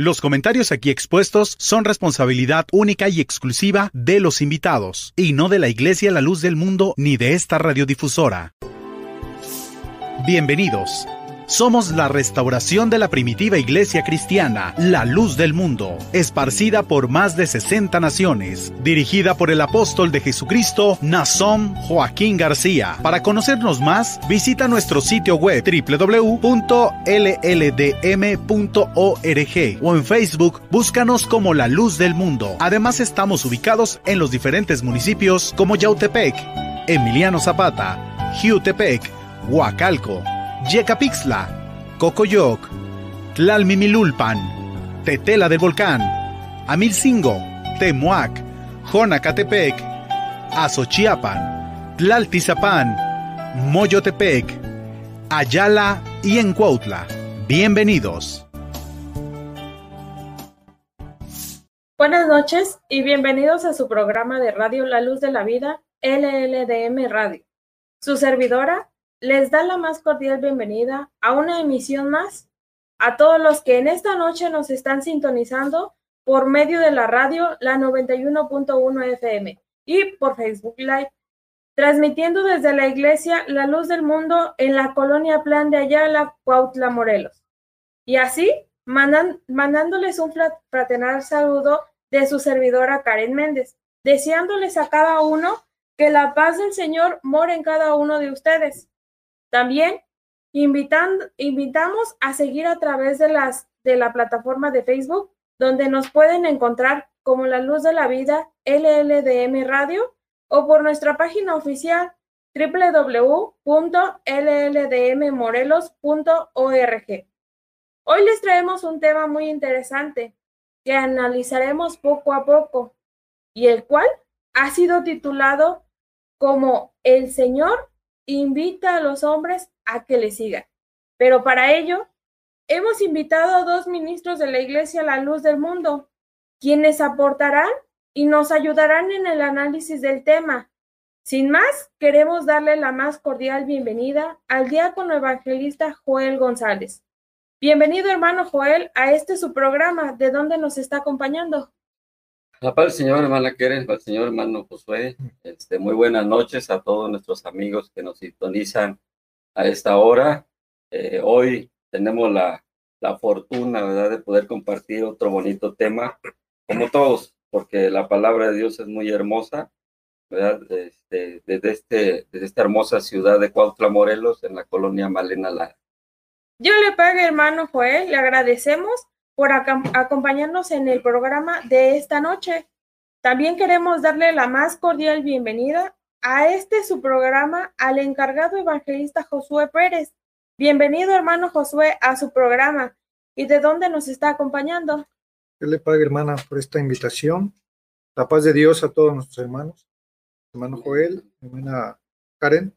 Los comentarios aquí expuestos son responsabilidad única y exclusiva de los invitados, y no de la Iglesia La Luz del Mundo ni de esta radiodifusora. Bienvenidos. Somos la restauración de la primitiva iglesia cristiana, la luz del mundo, esparcida por más de 60 naciones, dirigida por el apóstol de Jesucristo, Nazón Joaquín García. Para conocernos más, visita nuestro sitio web www.lldm.org o en Facebook búscanos como la luz del mundo. Además estamos ubicados en los diferentes municipios como Yautepec, Emiliano Zapata, Jiutepec, Huacalco, Yecapixtla, Cocoyoc, Tlalmimilulpan, Tetela del Volcán, Amilcingo, Temuac, Jonacatepec, Azochiapan, Tlaltizapán, Moyotepec, Ayala y Encuautla. Bienvenidos. Buenas noches y bienvenidos a su programa de radio La Luz de la Vida, LLDM Radio. Su servidora, les da la más cordial bienvenida a una emisión más a todos los que en esta noche nos están sintonizando por medio de la radio la 91.1 FM y por Facebook Live, transmitiendo desde la iglesia La Luz del Mundo en la colonia Plan de Ayala, Cuautla, Morelos. Y así, mandándoles un fraternal saludo de su servidora Karen Méndez, deseándoles a cada uno que la paz del Señor more en cada uno de ustedes también invitamos a seguir a través de, las, de la plataforma de Facebook, donde nos pueden encontrar como La Luz de la Vida LLDM Radio o por nuestra página oficial www.lldmmorelos.org. Hoy les traemos un tema muy interesante que analizaremos poco a poco y el cual ha sido titulado como El Señor invita a los hombres a que le sigan. Pero para ello, hemos invitado a dos ministros de la Iglesia a la luz del mundo, quienes aportarán y nos ayudarán en el análisis del tema. Sin más, queremos darle la más cordial bienvenida al diácono evangelista Joel González. Bienvenido, hermano Joel, a este su programa, ¿de dónde nos está acompañando? La paz Señor, hermana Keren, el Señor, hermano Josué. Este, muy buenas noches a todos nuestros amigos que nos sintonizan a esta hora. Eh, hoy tenemos la, la fortuna, ¿verdad?, de poder compartir otro bonito tema, como todos, porque la palabra de Dios es muy hermosa, ¿verdad?, este, desde, este, desde esta hermosa ciudad de Cuautla, Morelos, en la colonia Malena Lara. Yo le pague, hermano Joel, le agradecemos por acompañarnos en el programa de esta noche. También queremos darle la más cordial bienvenida a este su programa al encargado evangelista Josué Pérez. Bienvenido, hermano Josué, a su programa. ¿Y de dónde nos está acompañando? Yo le pague, hermana, por esta invitación. La paz de Dios a todos nuestros hermanos. Hermano Joel, hermana Karen.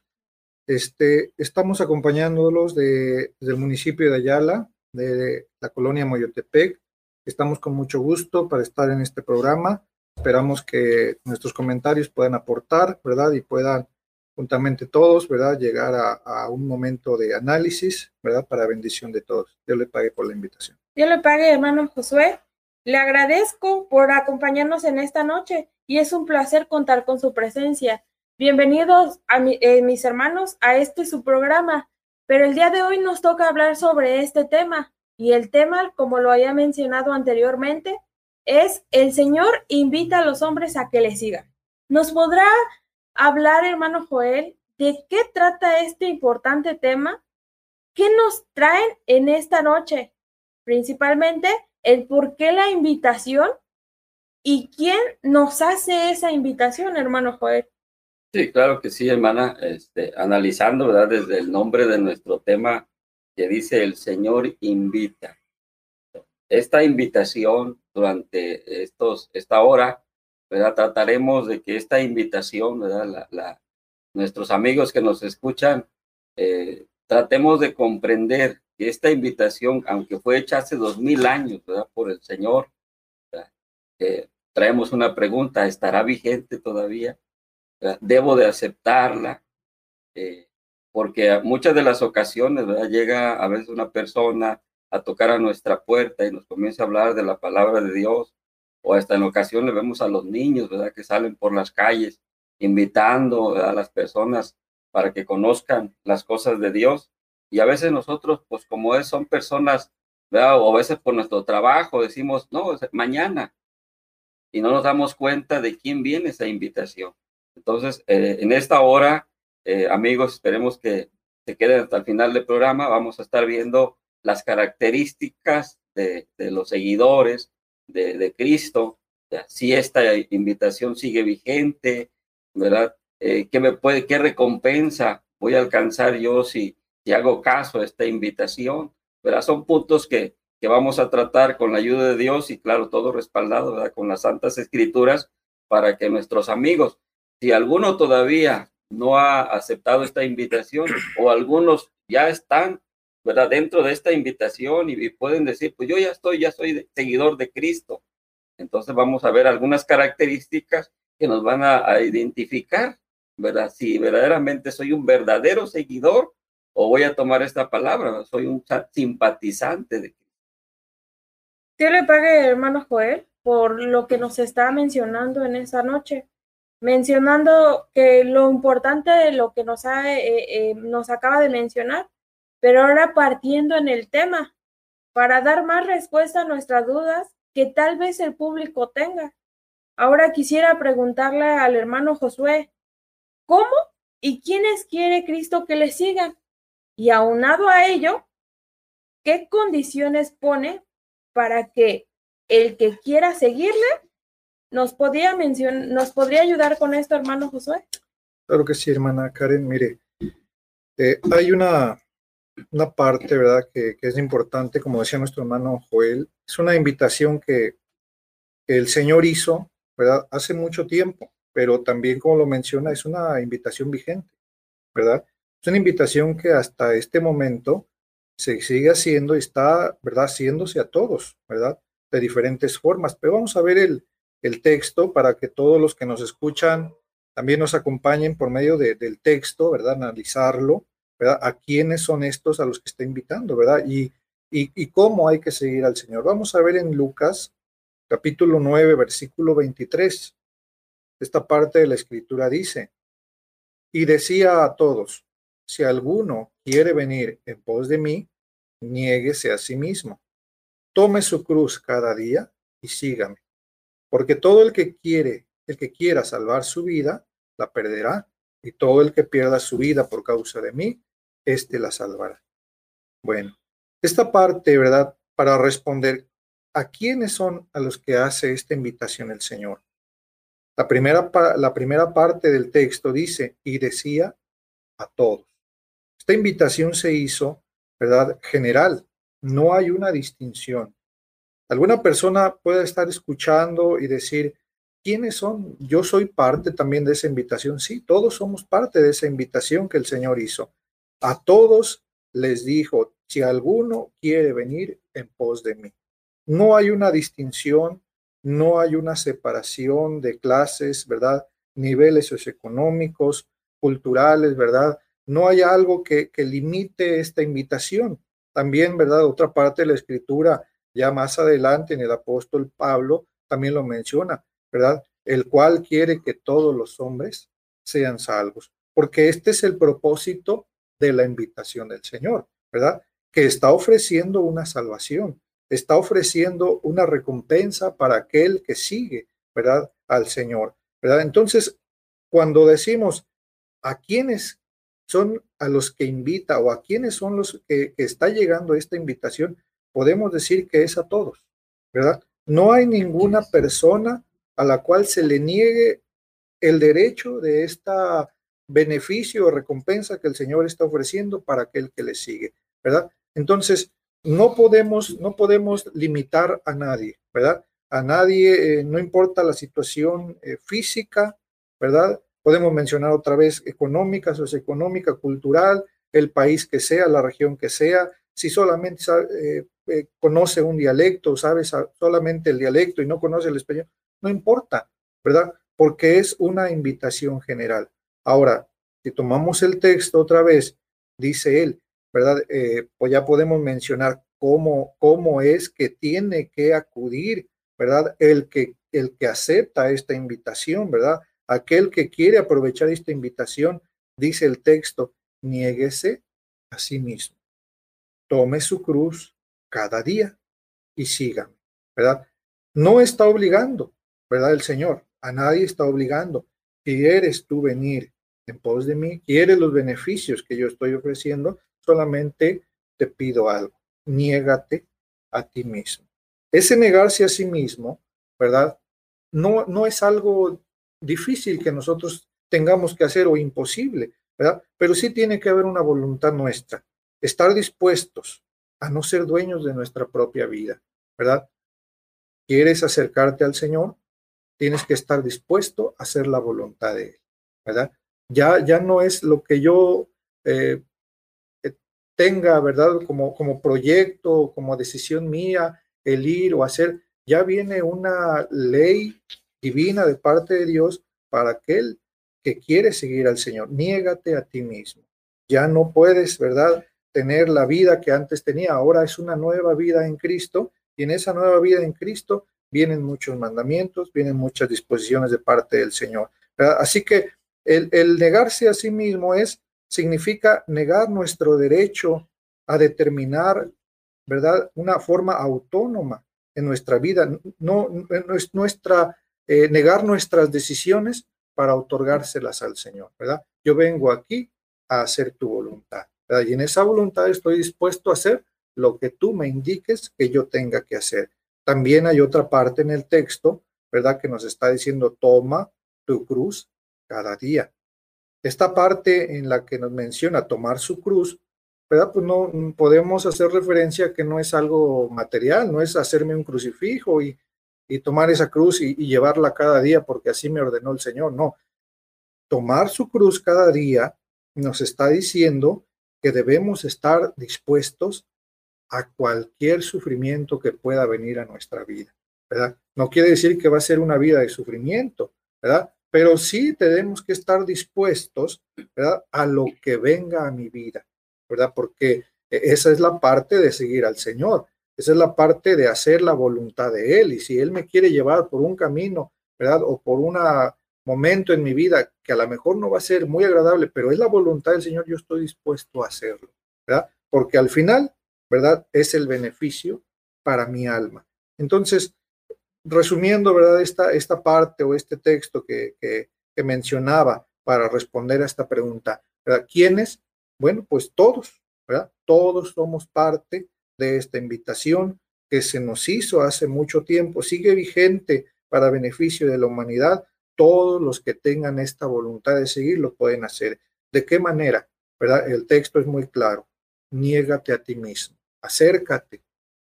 Este, estamos acompañándolos de, desde el municipio de Ayala, de la colonia Moyotepec. Estamos con mucho gusto para estar en este programa. Esperamos que nuestros comentarios puedan aportar, ¿verdad? Y puedan juntamente todos, ¿verdad? Llegar a, un momento de análisis, ¿verdad? Para bendición de todos. Dios le pague por la invitación. Dios le pague, hermano Josué. Le agradezco por acompañarnos en esta noche y es un placer contar con su presencia. Bienvenidos a eh, mis hermanos a este su programa, pero el día de hoy nos toca hablar sobre este tema y el tema, como lo había mencionado anteriormente, es el Señor invita a los hombres a que le sigan. ¿Nos podrá hablar, hermano Joel, de qué trata este importante tema? ¿Qué nos traen en esta noche? Principalmente el por qué la invitación y quién nos hace esa invitación, hermano Joel. Sí, claro que sí, hermana. Este, analizando, ¿verdad? Desde el nombre de nuestro tema que dice el Señor invita. Esta invitación durante estos, esta hora, ¿verdad? Trataremos de que esta invitación, ¿verdad? La, nuestros amigos que nos escuchan, eh, tratemos de comprender que esta invitación, aunque fue hecha hace dos mil años, ¿verdad? Por el Señor, eh, traemos una pregunta, ¿estará vigente todavía? Debo de aceptarla, eh, porque muchas de las ocasiones llega a veces una persona a tocar a nuestra puerta y nos comience a hablar de la palabra de Dios, o hasta en ocasiones vemos a los niños. Que salen por las calles invitando a las personas para que conozcan las cosas de Dios. Y a veces nosotros, pues como es, son personas, o a veces por nuestro trabajo decimos, no, mañana. Y no nos damos cuenta de quién viene esa invitación. Entonces, eh, en esta hora, eh, amigos, esperemos que se queden hasta el final del programa. Vamos a estar viendo las características de, los seguidores de, Cristo, si esta invitación sigue vigente, ¿verdad? Eh, ¿qué, me puede, ¿Qué recompensa voy a alcanzar yo si, si hago caso a esta invitación? ¿verdad? Son puntos que, que vamos a tratar con la ayuda de Dios y claro, todo respaldado ¿verdad? con las santas escrituras para que nuestros amigos, si alguno todavía no ha aceptado esta invitación o algunos ya están ¿verdad? Dentro de esta invitación y, pueden decir, pues yo ya estoy, ya soy seguidor de Cristo. Entonces vamos a ver algunas características que nos van a, identificar, ¿verdad? Si verdaderamente soy un verdadero seguidor o voy a tomar esta palabra, soy un simpatizante de Cristo. ¿Qué le pague, hermano Joel, por lo que nos está mencionando en esa noche? Mencionando que lo importante de lo que nos, ha, eh, eh, nos acaba de mencionar pero ahora partiendo en el tema, para dar más respuesta a nuestras dudas que tal vez el público tenga. Ahora quisiera preguntarle al hermano Josué, ¿cómo y quiénes quiere Cristo que le sigan? Y aunado a ello, ¿qué condiciones pone para que el que quiera seguirle nos podría nos podría ayudar con esto, hermano Josué? Claro que sí, hermana Karen. Mire, eh, hay una una parte, ¿verdad?, que, es importante, como decía nuestro hermano Joel, es una invitación que, el Señor hizo, ¿verdad?, hace mucho tiempo, pero también, como lo menciona, es una invitación vigente, ¿verdad? Es una invitación que hasta este momento se sigue haciendo y está, ¿verdad?, haciéndose a todos, ¿verdad?, de diferentes formas. Pero vamos a ver el, el texto para que todos los que nos escuchan también nos acompañen por medio del texto, ¿verdad?, analizarlo ¿verdad? ¿A quiénes son estos a los que está invitando, verdad? Y, y, cómo hay que seguir al Señor. Vamos a ver en Lucas, capítulo 9, versículo 23. Esta parte de la escritura dice, y decía a todos, si alguno quiere venir en pos de mí, niéguese a sí mismo, tome su cruz cada día y sígame, porque todo el que quiere, el que quiera salvar su vida, la perderá, y todo el que pierda su vida por causa de mí, éste la salvará. Bueno, esta parte, ¿verdad? Para responder a quiénes son a los que hace esta invitación el Señor. La primera, la primera parte del texto dice, y decía a todos. Esta invitación se hizo, ¿verdad? General, no hay una distinción. Alguna persona puede estar escuchando y decir, ¿quiénes son? Yo soy parte también de esa invitación. Sí, todos somos parte de esa invitación que el Señor hizo. A todos les dijo, si alguno quiere venir en pos de mí. No hay una distinción, no hay una separación de clases, ¿verdad? Niveles socioeconómicos, culturales, ¿verdad? No hay algo que, que limite esta invitación. También, ¿verdad? Otra parte de la escritura, ya más adelante en el apóstol Pablo, también lo menciona, ¿verdad? El cual quiere que todos los hombres sean salvos, porque este es el propósito de la invitación del Señor, ¿verdad? Que está ofreciendo una salvación, está ofreciendo una recompensa para aquel que sigue, ¿verdad? Al Señor, ¿verdad? Entonces, cuando decimos a quiénes son a los que invita o a quiénes son los que, que está llegando esta invitación, podemos decir que es a todos, ¿verdad? No hay ninguna persona a la cual se le niegue el derecho de esta beneficio o recompensa que el Señor está ofreciendo para aquel que le sigue, ¿verdad? Entonces, no podemos, no podemos limitar a nadie, ¿verdad? A nadie, eh, no importa la situación eh, física, ¿verdad? Podemos mencionar otra vez económica, socioeconómica, cultural, el país que sea, la región que sea, si solamente eh, conoce un dialecto, sabe solamente el dialecto y no conoce el español, no importa, ¿verdad? Porque es una invitación general. Ahora, si tomamos el texto otra vez, dice él, ¿verdad? Eh, pues ya podemos mencionar cómo, cómo es que tiene que acudir, ¿verdad? El que, el que acepta esta invitación, ¿verdad? Aquel que quiere aprovechar esta invitación, dice el texto, niéguese a sí mismo. Tome su cruz cada día y sígame, ¿verdad? No está obligando, ¿verdad? El Señor, a nadie está obligando. ¿Quieres tú venir en pos de mí? ¿Quieres los beneficios que yo estoy ofreciendo? Solamente te pido algo, niégate a ti mismo. Ese negarse a sí mismo, ¿verdad? No, no es algo difícil que nosotros tengamos que hacer o imposible, ¿verdad? Pero sí tiene que haber una voluntad nuestra, estar dispuestos a no ser dueños de nuestra propia vida, ¿verdad? ¿Quieres acercarte al Señor? Tienes que estar dispuesto a hacer la voluntad de Él, ¿verdad? Ya, ya no es lo que yo eh, eh, tenga, ¿verdad? Como, como proyecto, como decisión mía, el ir o hacer, ya viene una ley divina de parte de Dios para aquel que quiere seguir al Señor. Niégate a ti mismo. Ya no puedes, ¿verdad? Tener la vida que antes tenía. Ahora es una nueva vida en Cristo y en esa nueva vida en Cristo vienen muchos mandamientos, vienen muchas disposiciones de parte del Señor. Así que el, negarse a sí mismo es, significa negar nuestro derecho a determinar, ¿verdad? Una forma autónoma en nuestra vida. No, no es nuestra eh, negar nuestras decisiones para otorgárselas al Señor, ¿verdad? Yo vengo aquí a hacer tu voluntad, ¿verdad? Y en esa voluntad estoy dispuesto a hacer lo que tú me indiques que yo tenga que hacer. También hay otra parte en el texto, ¿verdad? Que nos está diciendo, toma tu cruz cada día. Esta parte en la que nos menciona tomar su cruz, ¿verdad? Pues no podemos hacer referencia a que no es algo material, no es hacerme un crucifijo y y tomar esa cruz y, llevarla cada día porque así me ordenó el Señor. No, tomar su cruz cada día nos está diciendo que debemos estar dispuestos a cualquier sufrimiento que pueda venir a nuestra vida, ¿verdad? No quiere decir que va a ser una vida de sufrimiento, ¿verdad? Pero sí tenemos que estar dispuestos, ¿verdad? A lo que venga a mi vida, ¿verdad? Porque esa es la parte de seguir al Señor. Esa es la parte de hacer la voluntad de Él. Y si Él me quiere llevar por un camino, ¿verdad? O por un momento en mi vida que a lo mejor no va a ser muy agradable, pero es la voluntad del Señor, yo estoy dispuesto a hacerlo, ¿verdad? Porque al final, ¿verdad? Es el beneficio para mi alma. Entonces, resumiendo, ¿verdad? Esta, esta parte o este texto que, que, que mencionaba para responder a esta pregunta, ¿verdad? ¿Quiénes? Bueno, pues todos, ¿verdad? Todos somos parte de esta invitación que se nos hizo hace mucho tiempo, sigue vigente para beneficio de la humanidad. Todos los que tengan esta voluntad de seguir lo pueden hacer. ¿De qué manera? ¿Verdad? El texto es muy claro. Niégate a ti mismo, acércate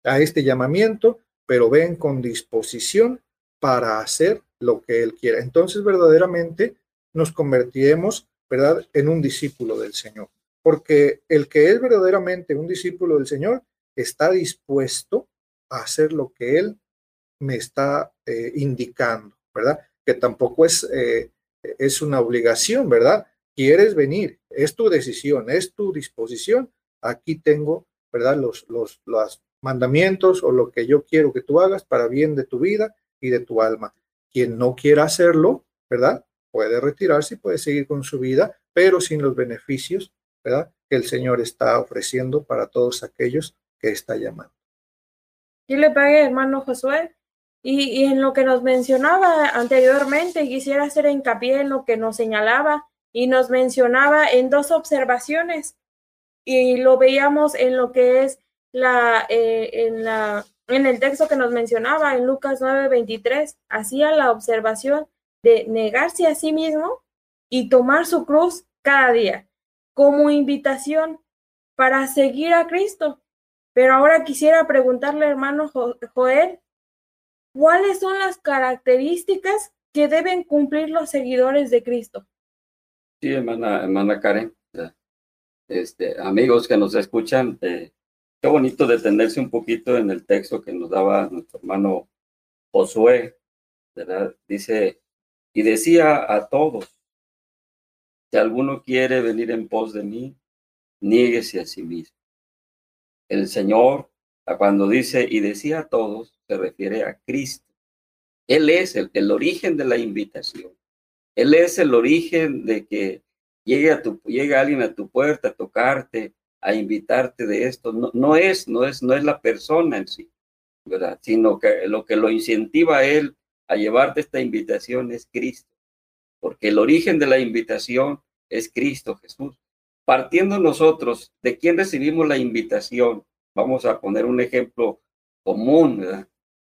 a este llamamiento, pero ven con disposición para hacer lo que Él quiera. Entonces verdaderamente nos convertiremos, ¿verdad?, en un discípulo del Señor. Porque el que es verdaderamente un discípulo del Señor está dispuesto a hacer lo que él me está eh, indicando, ¿verdad? Que tampoco es, eh, es una obligación, ¿verdad? Quieres venir, es tu decisión, es tu disposición. Aquí tengo, ¿verdad? Los, los, los mandamientos o lo que yo quiero que tú hagas para bien de tu vida y de tu alma. Quien no quiera hacerlo, ¿verdad? Puede retirarse y puede seguir con su vida, pero sin los beneficios, ¿verdad? Que el Señor está ofreciendo para todos aquellos que está llamando. Y le pague, hermano Josué. Y, en lo que nos mencionaba anteriormente, quisiera hacer hincapié en lo que nos señalaba y nos mencionaba en dos observaciones. Y lo veíamos en lo que es la, eh, en la, en el texto que nos mencionaba en Lucas 9:23, hacía la observación de negarse a sí mismo y tomar su cruz cada día como invitación para seguir a Cristo. Pero ahora quisiera preguntarle, hermano Joel, ¿cuáles son las características que deben cumplir los seguidores de Cristo? Sí, hermana, hermana Karen. Este, amigos que nos escuchan, eh, qué bonito detenerse un poquito en el texto que nos daba nuestro hermano Josué, ¿verdad? Dice, y decía a todos, si alguno quiere venir en pos de mí, niéguese a sí mismo el Señor Cuando dice y decía a todos, se refiere a Cristo. Él es el, origen de la invitación. Él es el origen de que llegue, a tu, alguien a tu puerta a tocarte, a invitarte de esto. No, no, es, no, es, no es la persona en sí, ¿verdad? Sino que lo que lo incentiva a él a llevarte esta invitación es Cristo. Porque el origen de la invitación es Cristo Jesús. Partiendo nosotros de quién recibimos la invitación, vamos a poner un ejemplo común, ¿verdad?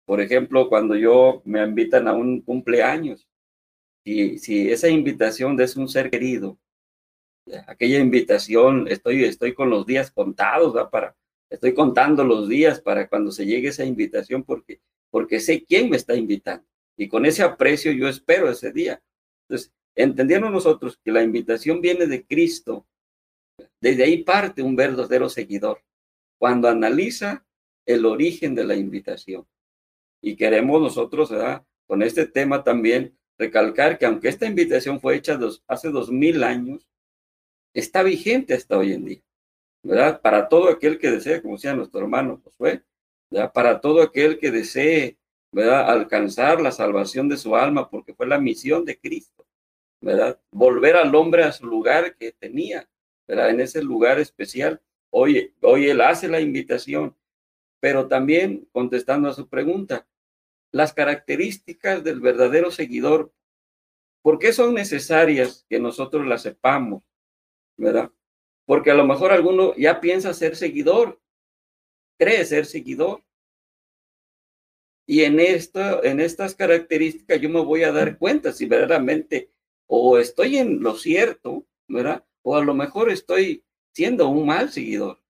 Por ejemplo, cuando yo me invitan a un cumpleaños, y si esa invitación es un ser querido, aquella invitación, estoy, estoy con los días contados, ¿verdad? Para, estoy contando los días para cuando se llegue esa invitación, porque, porque sé quién me está invitando. Y con ese aprecio yo espero ese día. Entonces, entendiendo nosotros que la invitación viene de Cristo, desde ahí parte un verdadero seguidor, cuando analiza el origen de la invitación. Y queremos nosotros, ¿verdad? con este tema también, recalcar que aunque esta invitación fue hecha hace dos mil años, está vigente hasta hoy en día, ¿verdad? Para todo aquel que desee, como decía nuestro hermano Josué, ¿verdad? Para todo aquel que desee, ¿verdad? Alcanzar la salvación de su alma, porque fue la misión de Cristo, ¿verdad? Volver al hombre a su lugar que tenía, ¿verdad? En ese lugar especial. Hoy, hoy Él hace la invitación, pero también contestando a su pregunta, las características del verdadero seguidor, ¿por qué son necesarias que nosotros las sepamos? ¿Verdad? Porque a lo mejor alguno ya piensa ser seguidor, cree ser seguidor. Y en, esto, en estas características yo me voy a dar cuenta si verdaderamente o estoy en lo cierto, ¿verdad? O a lo mejor estoy siendo un mal seguidor.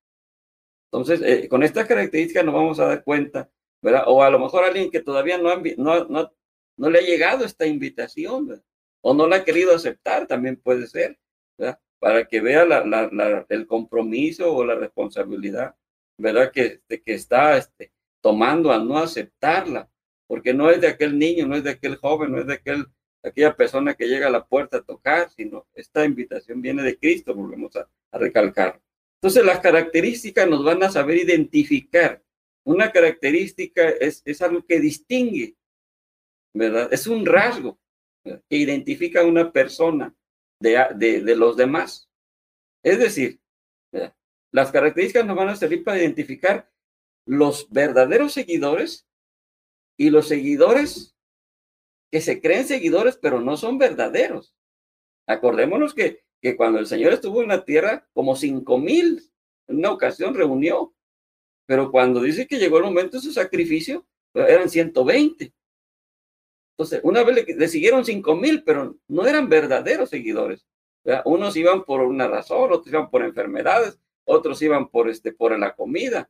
Entonces, eh, con estas características nos vamos a dar cuenta, ¿verdad? O a lo mejor alguien que todavía no, no, no, no le ha llegado esta invitación, ¿verdad? o no la ha querido aceptar, también puede ser, ¿verdad? Para que vea la, la, el compromiso o la responsabilidad, ¿verdad? Que, que está este, tomando al no aceptarla, porque no es de aquel niño, no es de aquel joven, no es de aquel, aquella persona que llega a la puerta a tocar, sino esta invitación viene de Cristo, volvemos a, a recalcar. Entonces las características nos van a saber identificar. Una característica es, es algo que distingue, ¿verdad? Es un rasgo que identifica a una persona de, de, de los demás. Es decir, las características nos van a servir para identificar los verdaderos seguidores y los seguidores que se creen seguidores, pero no son verdaderos. Acordémonos que que cuando el Señor estuvo en la tierra, como cinco mil en una ocasión reunió. Pero cuando dice que llegó el momento de su sacrificio, eran 120. Entonces, una vez le, siguieron cinco mil, pero no eran verdaderos seguidores. Unos iban por una razón, otros iban por enfermedades, otros iban por, este, por la comida.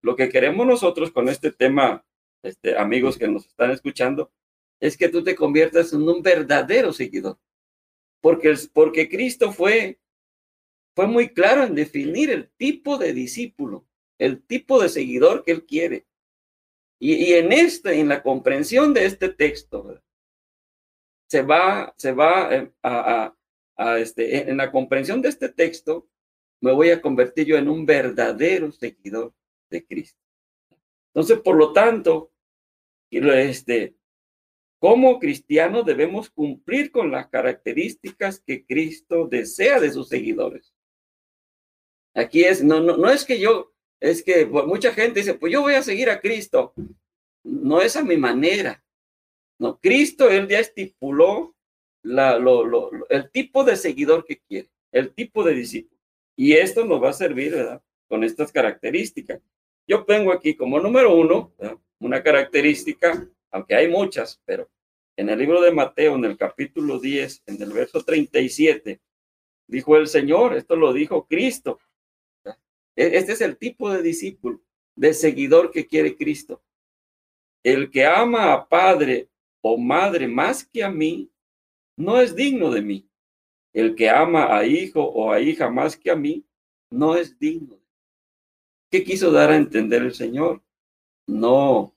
Lo que queremos nosotros con este tema, este, amigos que nos están escuchando, es que tú te conviertas en un verdadero seguidor porque, porque Cristo fue, fue muy claro en definir el tipo de discípulo, el tipo de seguidor que él quiere. Y, en este, en la comprensión de este texto, se va, se va eh, a, a, este, en la comprensión de este texto, me voy a convertir yo en un verdadero seguidor de Cristo. Entonces, por lo tanto, este, como cristianos debemos cumplir con las características que Cristo desea de sus seguidores. Aquí es, no, no, no es que yo, es que mucha gente dice, pues yo voy a seguir a Cristo. No es a mi manera. No, Cristo, él ya estipuló la, lo, lo, el tipo de seguidor que quiere, el tipo de discípulo. Y esto nos va a servir, ¿verdad? Con estas características. Yo tengo aquí como número uno, una característica, aunque hay muchas, pero en el libro de Mateo, en el capítulo 10, en el verso 37, dijo el Señor, esto lo dijo Cristo. E-, este es el tipo de discípulo, de seguidor que quiere Cristo. El que ama a padre o madre más que a mí, no es digno de mí. El que ama a hijo o a hija más que a mí, no es digno. ¿Qué quiso dar a entender el Señor? No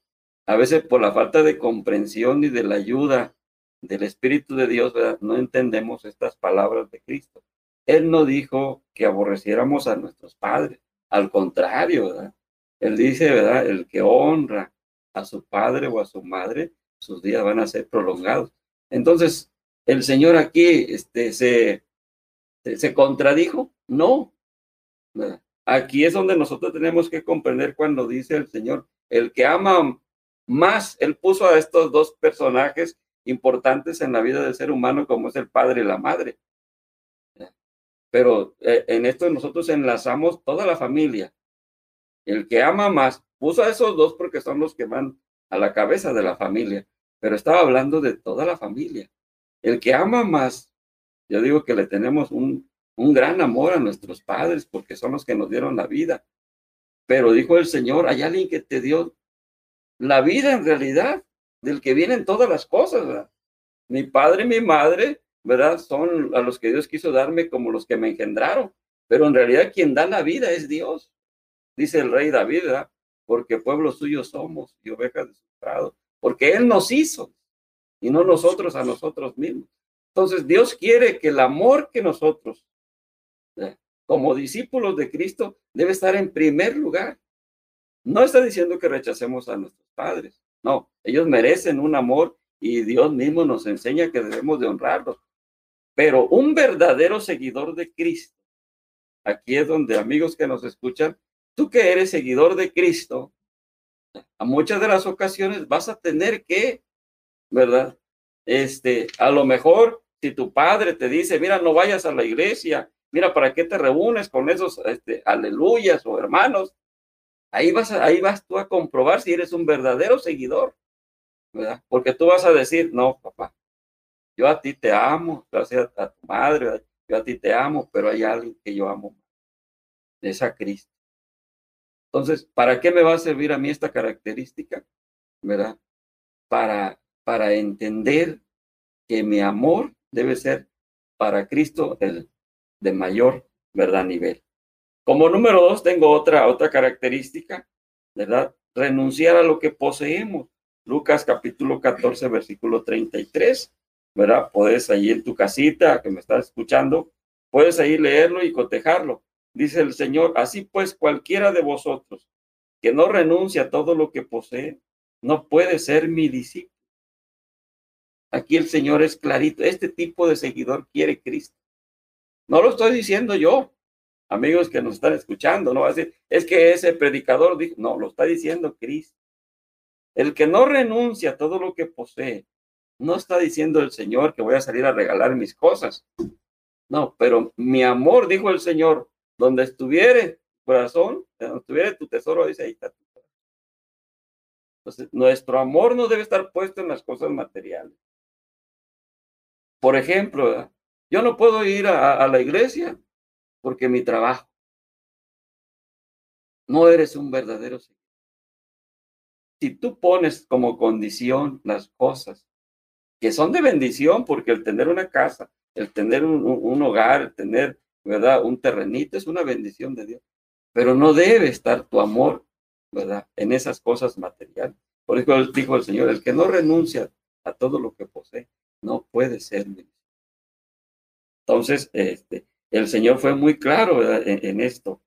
a veces por la falta de comprensión y de la ayuda del Espíritu de Dios, no entendemos estas palabras de Cristo. Él no dijo que aborreciéramos a nuestros padres, al contrario, Él dice, ¿verdad? El que honra a su padre o a su madre, sus días van a ser prolongados. Entonces, el Señor aquí este, se, se, contradijo. No. Aquí es donde nosotros tenemos que comprender cuando dice el Señor, el que ama más, Él puso a estos dos personajes importantes en la vida del ser humano como es el padre y la madre. Pero eh, en esto nosotros enlazamos toda la familia. El que ama más, puso a esos dos porque son los que van a la cabeza de la familia, pero estaba hablando de toda la familia. El que ama más, yo digo que le tenemos un, un gran amor a nuestros padres porque son los que nos dieron la vida. Pero dijo el Señor, hay alguien que te dio la vida en realidad, del que vienen todas las cosas. Mi padre y mi madre, ¿verdad? Son a los que Dios quiso darme como los que me engendraron. Pero en realidad quien da la vida es Dios. Dice el rey David. Porque pueblo suyo somos y ovejas de su prado. Porque Él nos hizo y no nosotros a nosotros mismos. Entonces Dios quiere que el amor que nosotros, como discípulos de Cristo, debe estar en primer lugar. No está diciendo que rechacemos a nuestros padres. No, ellos merecen un amor y Dios mismo nos enseña que debemos de honrarlos. Pero un verdadero seguidor de Cristo, aquí es donde amigos que nos escuchan, tú que eres seguidor de Cristo, a muchas de las ocasiones vas a tener que ¿verdad? Este, a lo mejor si tu padre te dice, mira, no vayas a la iglesia, mira, ¿para qué te reúnes con esos este, aleluyas o hermanos? Ahí vas, ahí vas tú a comprobar si eres un verdadero seguidor, ¿verdad? Porque tú vas a decir, no, papá, yo a ti te amo, gracias a tu madre, yo a ti te amo, pero hay alguien que yo amo, es a Cristo. Entonces, ¿para qué me va a servir a mí esta característica? ¿Verdad? Para para entender que mi amor debe ser para Cristo el de mayor, ¿verdad? Nivel. Como número dos, tengo otra, otra característica, ¿verdad? Renunciar a lo que poseemos. Lucas capítulo 14, versículo 33, ¿verdad? Puedes ahí en tu casita, que me estás escuchando, puedes ahí leerlo y cotejarlo. Dice el Señor, así pues cualquiera de vosotros que no renuncia a todo lo que posee, no puede ser mi discípulo. Aquí el Señor es clarito. Este tipo de seguidor quiere Cristo. No lo estoy diciendo yo, amigos que nos están escuchando, no va a decir, es que ese predicador dijo, no, lo está diciendo Cristo. El que no renuncia a todo lo que posee, no está diciendo el Señor que voy a salir a regalar mis cosas. No, pero mi amor, dijo el Señor, donde estuviere tu corazón, donde estuviere tu tesoro, dice ahí está tu corazón. Entonces, nuestro amor no debe estar puesto en las cosas materiales. Por ejemplo, yo no puedo ir a, la iglesia porque mi trabajo. No eres un verdadero. Si tú pones como condición las cosas que son de bendición, porque el tener una casa, el tener un, hogar, el tener, ¿verdad? Un terrenito es una bendición de Dios. Pero no debe estar tu amor, ¿verdad? En esas cosas materiales. Por eso dijo el Señor, el que no renuncia a todo lo que posee, no puede ser Entonces, este, el Señor fue muy claro en, esto.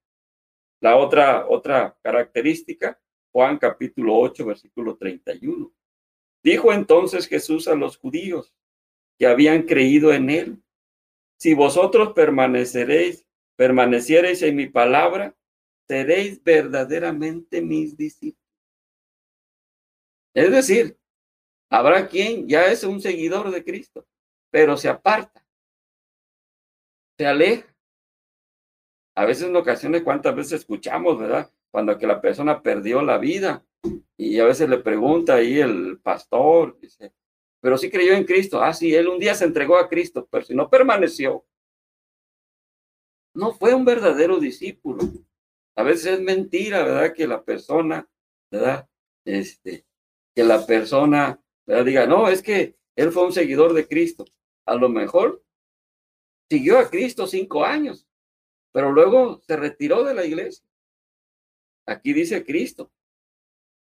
La otra, otra característica, Juan capítulo 8, versículo 31. Dijo entonces Jesús a los judíos que habían creído en él, si vosotros permaneceréis, permaneciereis en mi palabra, seréis verdaderamente mis discípulos. Es decir, Habrá quien ya es un seguidor de Cristo, pero se aparta, se aleja. A veces en ocasiones, ¿cuántas veces escuchamos, verdad? Cuando que la persona perdió la vida y a veces le pregunta ahí el pastor, dice, pero sí creyó en Cristo. Ah, sí, él un día se entregó a Cristo, pero si no permaneció, no fue un verdadero discípulo. A veces es mentira, ¿verdad? Que la persona, ¿verdad? Este, que la persona Diga, no, es que él fue un seguidor de Cristo. A lo mejor siguió a Cristo cinco años, pero luego se retiró de la iglesia. Aquí dice Cristo.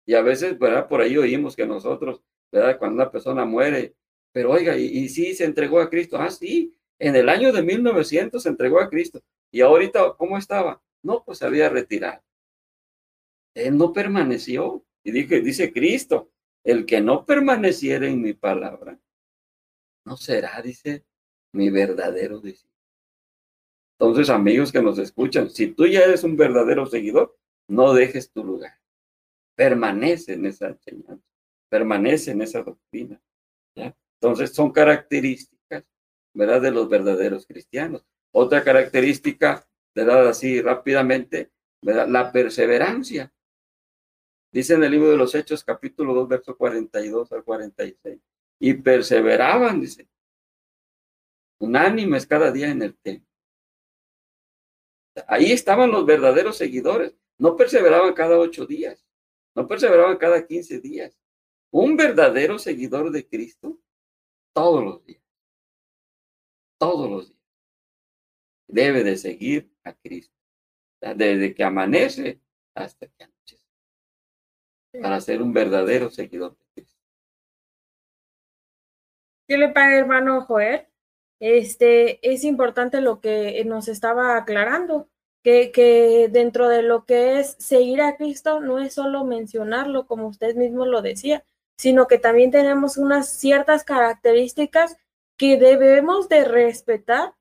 Y a veces, ¿verdad? Por ahí oímos que nosotros, ¿verdad? Cuando una persona muere, pero oiga, y, y sí se entregó a Cristo. Ah, sí, en el año de 1900 se entregó a Cristo. Y ahorita, ¿cómo estaba? No, pues se había retirado. Él no permaneció. Y dije, dice Cristo, el que no permaneciera en mi palabra, no será, dice, mi verdadero discípulo. Entonces, amigos que nos escuchan, si tú ya eres un verdadero seguidor, no dejes tu lugar. Permanece en esa enseñanza, permanece en esa doctrina. Entonces, son características, ¿verdad?, de los verdaderos cristianos. Otra característica, ¿verdad?, así rápidamente, ¿verdad? La perseverancia. Dice en el libro de los Hechos, capítulo 2, verso 42 al 46. Y perseveraban, dice, unánimes cada día en el templo. Ahí estaban los verdaderos seguidores. No perseveraban cada ocho días, no perseveraban cada quince días. Un verdadero seguidor de Cristo, todos los días, todos los días, debe de seguir a Cristo, desde que amanece hasta que anochece, para ser un verdadero seguidor de Cristo. ¿Qué le paga, hermano Joel? Este, es importante lo que nos estaba aclarando, que, que dentro de lo que es seguir a Cristo no es solo mencionarlo, como usted mismo lo decía, sino que también tenemos unas ciertas características que debemos de respetar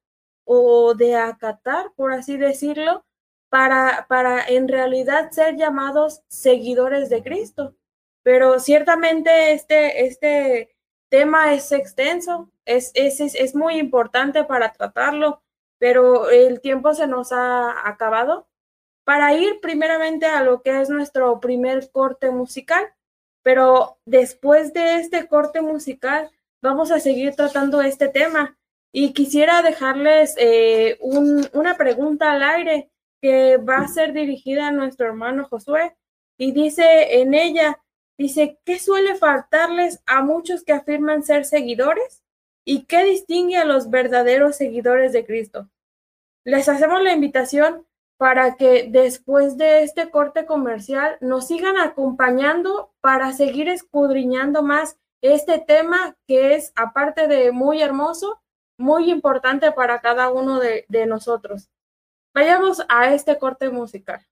o de acatar, por así decirlo, para, para en realidad ser llamados seguidores de Cristo. Pero ciertamente este, este tema es extenso, es, es, es, muy importante para tratarlo, pero el tiempo se nos ha acabado. Para ir primeramente a lo que es nuestro primer corte musical, pero después de este corte musical vamos a seguir tratando este tema y quisiera dejarles eh, un, una pregunta al aire que va a ser dirigida a nuestro hermano Josué y dice en ella, dice, ¿qué suele faltarles a muchos que afirman ser seguidores? ¿Y qué distingue a los verdaderos seguidores de Cristo? Les hacemos la invitación para que después de este corte comercial nos sigan acompañando para seguir escudriñando más este tema que es, aparte de muy hermoso, muy importante para cada uno de, de nosotros. Vayamos a este corte musical.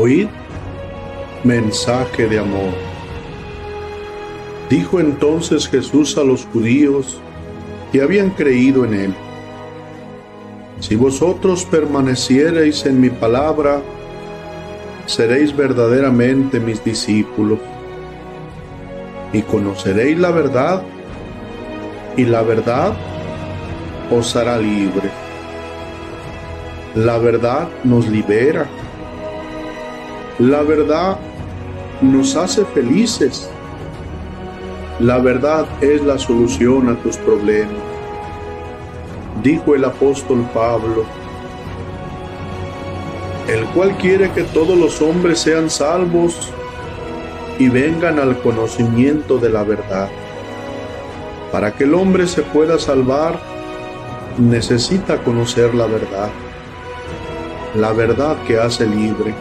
Oíd mensaje de amor. Dijo entonces Jesús a los judíos que habían creído en él. Si vosotros permaneciereis en mi palabra, seréis verdaderamente mis discípulos y conoceréis la verdad y la verdad os hará libre. La verdad nos libera. La verdad nos hace felices. La verdad es la solución a tus problemas. Dijo el apóstol Pablo, el cual quiere que todos los hombres sean salvos y vengan al conocimiento de la verdad. Para que el hombre se pueda salvar, necesita conocer la verdad, la verdad que hace libre,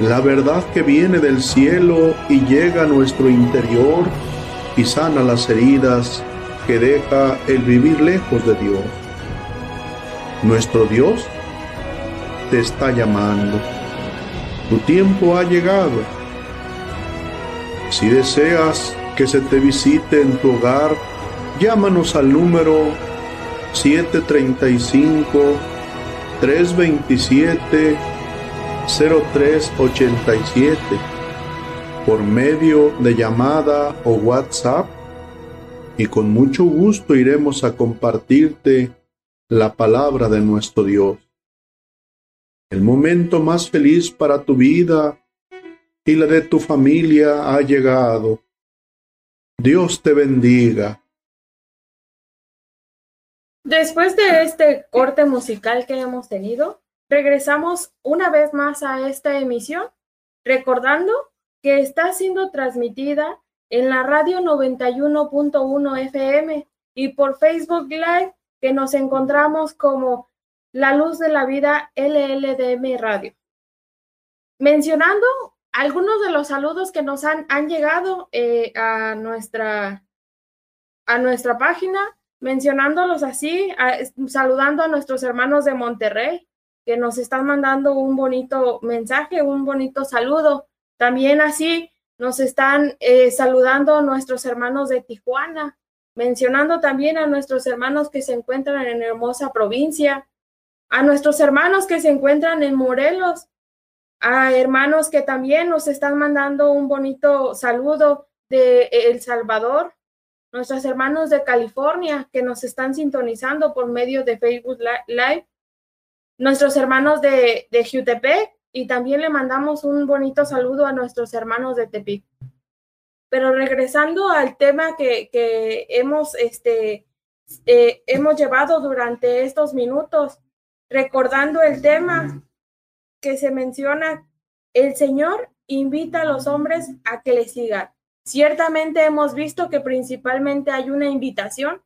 la verdad que viene del cielo y llega a nuestro interior y sana las heridas que deja el vivir lejos de Dios. Nuestro Dios te está llamando. Tu tiempo ha llegado. Si deseas que se te visite en tu hogar, llámanos al número 735 327 0387 por medio de llamada o WhatsApp y con mucho gusto iremos a compartirte la palabra de nuestro Dios. El momento más feliz para tu vida y la de tu familia ha llegado. Dios te bendiga. Después de este corte musical que hemos tenido, regresamos una vez más a esta emisión, recordando que está siendo transmitida en la radio 91.1 FM y por Facebook Live, que nos encontramos como La Luz de la Vida LLDM Radio. Mencionando algunos de los saludos que nos han, llegado eh, a, nuestra, a nuestra página, mencionándolos así, saludando a nuestros hermanos de Monterrey, que nos están mandando un bonito mensaje, un bonito saludo. También así nos están eh, saludando nuestros hermanos de Tijuana, mencionando también a nuestros hermanos que se encuentran en hermosa provincia, a nuestros hermanos que se encuentran en Morelos, a hermanos que también nos están mandando un bonito saludo de El Salvador, nuestros hermanos de California que nos están sintonizando por medio de Facebook Live, nuestros hermanos de, de Jutepec y también le mandamos un bonito saludo a nuestros hermanos de Tepic. Pero regresando al tema que, que hemos, este, eh, hemos llevado durante estos minutos, recordando el tema que se menciona, el Señor invita a los hombres a que le sigan. Ciertamente hemos visto que principalmente hay una invitación,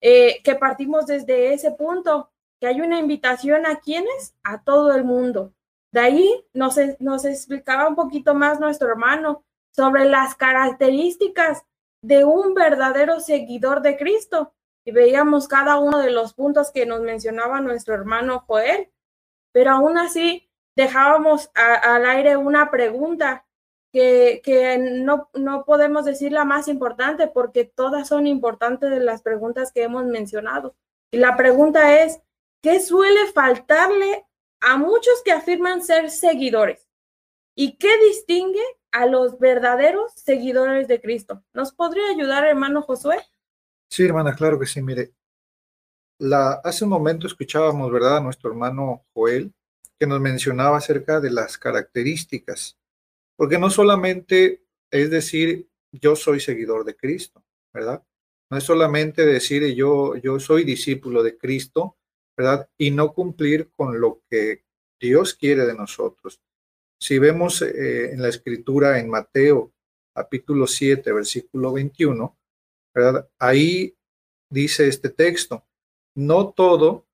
eh, que partimos desde ese punto, que hay una invitación a quienes, a todo el mundo. De ahí nos, nos explicaba un poquito más nuestro hermano sobre las características de un verdadero seguidor de Cristo. Y veíamos cada uno de los puntos que nos mencionaba nuestro hermano Joel. Pero aún así, dejábamos al aire una pregunta que, que no, no podemos decir la más importante porque todas son importantes de las preguntas que hemos mencionado. Y la pregunta es, ¿qué suele faltarle a muchos que afirman ser seguidores? ¿Y qué distingue a los verdaderos seguidores de Cristo? ¿Nos podría ayudar, hermano Josué? Sí, hermana, claro que sí. Mire, la, hace un momento escuchábamos, ¿verdad?, a nuestro hermano Joel, que nos mencionaba acerca de las características, porque no solamente es decir yo soy seguidor de Cristo, ¿verdad? No es solamente decir yo, yo soy discípulo de Cristo, ¿verdad? Y no cumplir con lo que Dios quiere de nosotros. Si vemos eh, en la escritura en Mateo capítulo 7, versículo 21, ¿verdad? Ahí dice este texto, no todo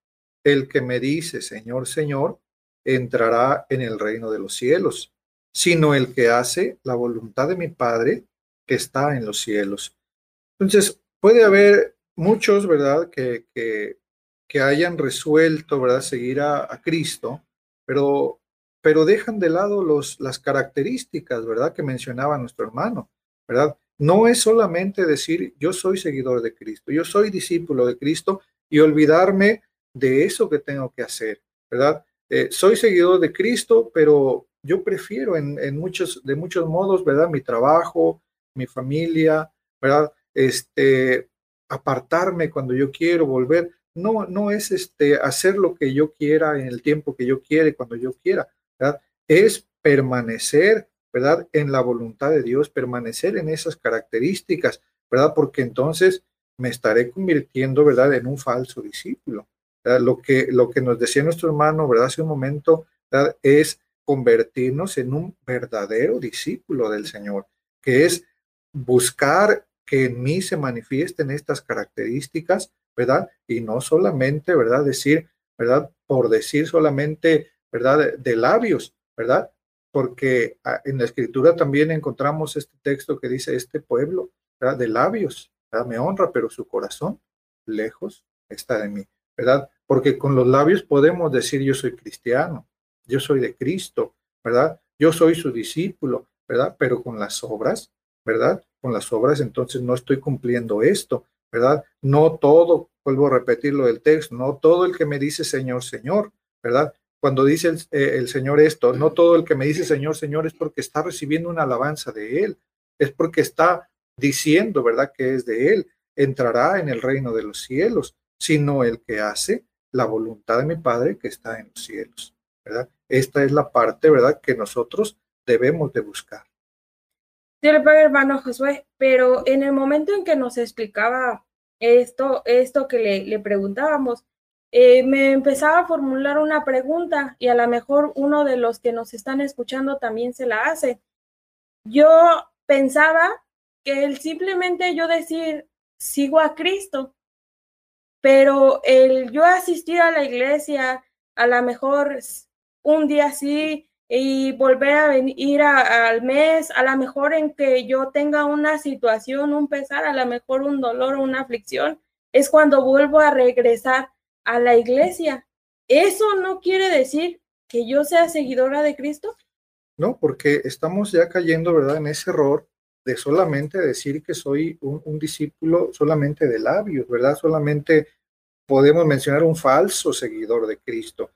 el que me dice, Señor, Señor, entrará en el reino de los cielos, sino el que hace la voluntad de mi Padre que está en los cielos. Entonces, puede haber muchos, ¿verdad?, que, que, que hayan resuelto, ¿verdad?, seguir a, Cristo, pero pero dejan de lado los, las características, ¿verdad? Que mencionaba nuestro hermano, ¿verdad? No es solamente decir, yo soy seguidor de Cristo, yo soy discípulo de Cristo y olvidarme de eso que tengo que hacer, ¿verdad? Eh, soy seguidor de Cristo, pero yo prefiero en, en, muchos, de muchos modos, ¿verdad? Mi trabajo, mi familia, ¿verdad? Este, apartarme cuando yo quiero volver. No, no es este, hacer lo que yo quiera en el tiempo que yo quiera cuando yo quiera. Es permanecer, ¿verdad? En la voluntad de Dios, permanecer en esas características, ¿verdad? Porque entonces me estaré convirtiendo, ¿verdad? En un falso discípulo. Lo que, lo que nos decía nuestro hermano, ¿verdad? Hace un momento. Es convertirnos en un verdadero discípulo del Señor, que es buscar que en mí se manifiesten estas características, ¿verdad? Y no solamente, ¿verdad? Decir, ¿verdad? Por decir solamente, ¿verdad? De, labios, ¿verdad? Porque ah, en la escritura también encontramos este texto que dice, este pueblo, ¿verdad? De labios, ¿verdad? Me honra, pero su corazón lejos está de mí, ¿verdad? Porque con los labios podemos decir, yo soy cristiano, yo soy de Cristo, ¿verdad? Yo soy su discípulo, ¿verdad? Pero con las obras, ¿verdad? Con las obras, entonces no estoy cumpliendo esto, ¿verdad? No todo, vuelvo a repetir lo del texto, no todo el que me dice Señor, Señor, ¿verdad? Cuando dice el, eh, el Señor esto, no todo el que me dice Señor, Señor es porque está recibiendo una alabanza de Él, es porque está diciendo, ¿verdad? Que es de Él, entrará en el reino de los cielos, sino el que hace la voluntad de mi Padre que está en los cielos, ¿verdad? Esta es la parte, ¿verdad?, que nosotros debemos de buscar. Le hermano Josué, pero en el momento en que nos explicaba esto, esto que le, le preguntábamos, eh, me empezaba a formular una pregunta y a lo mejor uno de los que nos están escuchando también se la hace. Yo pensaba que el simplemente yo decir sigo a Cristo, pero el yo asistir a la iglesia, a lo mejor un día sí y volver a venir al mes, a lo mejor en que yo tenga una situación, un pesar, a lo mejor un dolor o una aflicción, es cuando vuelvo a regresar a la iglesia. ¿Eso no quiere decir que yo sea seguidora de Cristo? No, porque estamos ya cayendo, ¿verdad?, en ese error de solamente decir que soy un, un discípulo solamente de labios, ¿verdad? Solamente podemos mencionar un falso seguidor de Cristo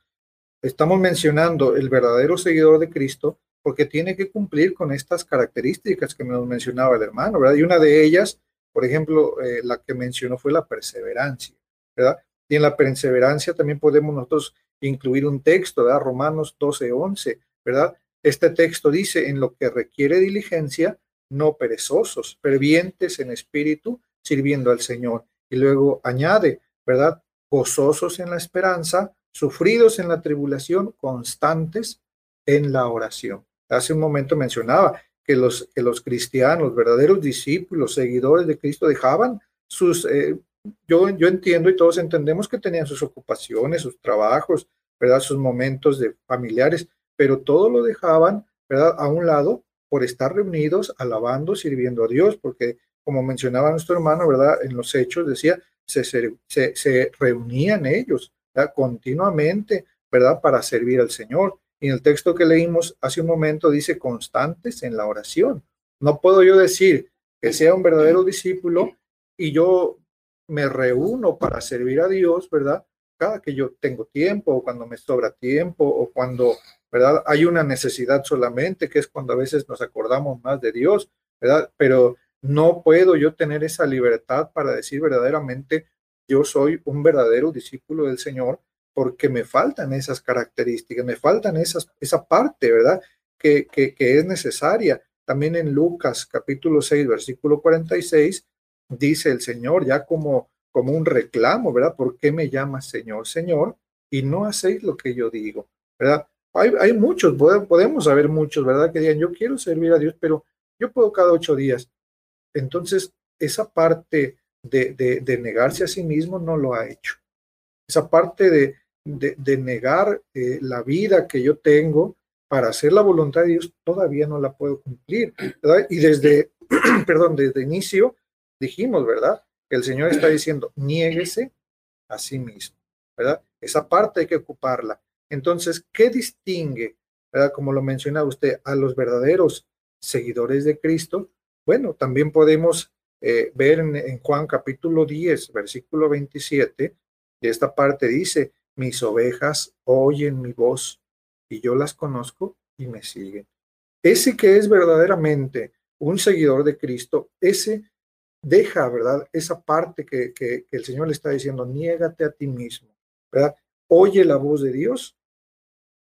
estamos mencionando el verdadero seguidor de Cristo porque tiene que cumplir con estas características que nos mencionaba el hermano, ¿verdad? Y una de ellas, por ejemplo, eh, la que mencionó fue la perseverancia, ¿verdad? Y en la perseverancia también podemos nosotros incluir un texto, ¿verdad? Romanos 12, 11, ¿verdad? Este texto dice, en lo que requiere diligencia, no perezosos, fervientes en espíritu, sirviendo al Señor. Y luego añade, ¿verdad? Gozosos en la esperanza, sufridos en la tribulación, constantes en la oración. Hace un momento mencionaba que los, que los cristianos, verdaderos discípulos, seguidores de Cristo, dejaban sus, eh, yo, yo entiendo y todos entendemos que tenían sus ocupaciones, sus trabajos, ¿verdad? Sus momentos de familiares, pero todo lo dejaban, ¿verdad? A un lado por estar reunidos, alabando, sirviendo a Dios, porque como mencionaba nuestro hermano, ¿verdad? En los hechos decía, se, se, se reunían ellos, continuamente, ¿verdad? Para servir al Señor. Y en el texto que leímos hace un momento dice constantes en la oración. No puedo yo decir que sea un verdadero discípulo y yo me reúno para servir a Dios, ¿verdad? Cada que yo tengo tiempo o cuando me sobra tiempo o cuando, ¿verdad? Hay una necesidad solamente, que es cuando a veces nos acordamos más de Dios, ¿verdad? Pero no puedo yo tener esa libertad para decir verdaderamente, yo soy un verdadero discípulo del Señor porque me faltan esas características, me faltan esas, esa parte, ¿verdad? Que, que, es necesaria. También en Lucas capítulo 6, versículo 46, dice el Señor ya como, como un reclamo, ¿verdad? ¿Por qué me llamas Señor, Señor? Y no hacéis lo que yo digo, ¿verdad? Hay, hay muchos, podemos saber muchos, ¿verdad? Que digan, yo quiero servir a Dios, pero yo puedo cada ocho días. Entonces, esa parte de, negarse a sí mismo no lo ha hecho. Esa parte de, de negar eh, la vida que yo tengo para hacer la voluntad de Dios todavía no la puedo cumplir. Y desde, perdón, desde inicio dijimos, ¿verdad? Que el Señor está diciendo, niéguese a sí mismo, ¿verdad? Esa parte hay que ocuparla. Entonces, ¿qué distingue, ¿verdad? Como lo mencionaba usted, a los verdaderos seguidores de Cristo, bueno, también podemos eh, ver en, Juan capítulo 10, versículo 27, y esta parte dice, mis ovejas oyen mi voz y yo las conozco y me siguen. Ese que es verdaderamente un seguidor de Cristo, ese deja, ¿verdad? Esa parte que, que, el Señor le está diciendo, niégate a ti mismo, ¿verdad? Oye la voz de Dios,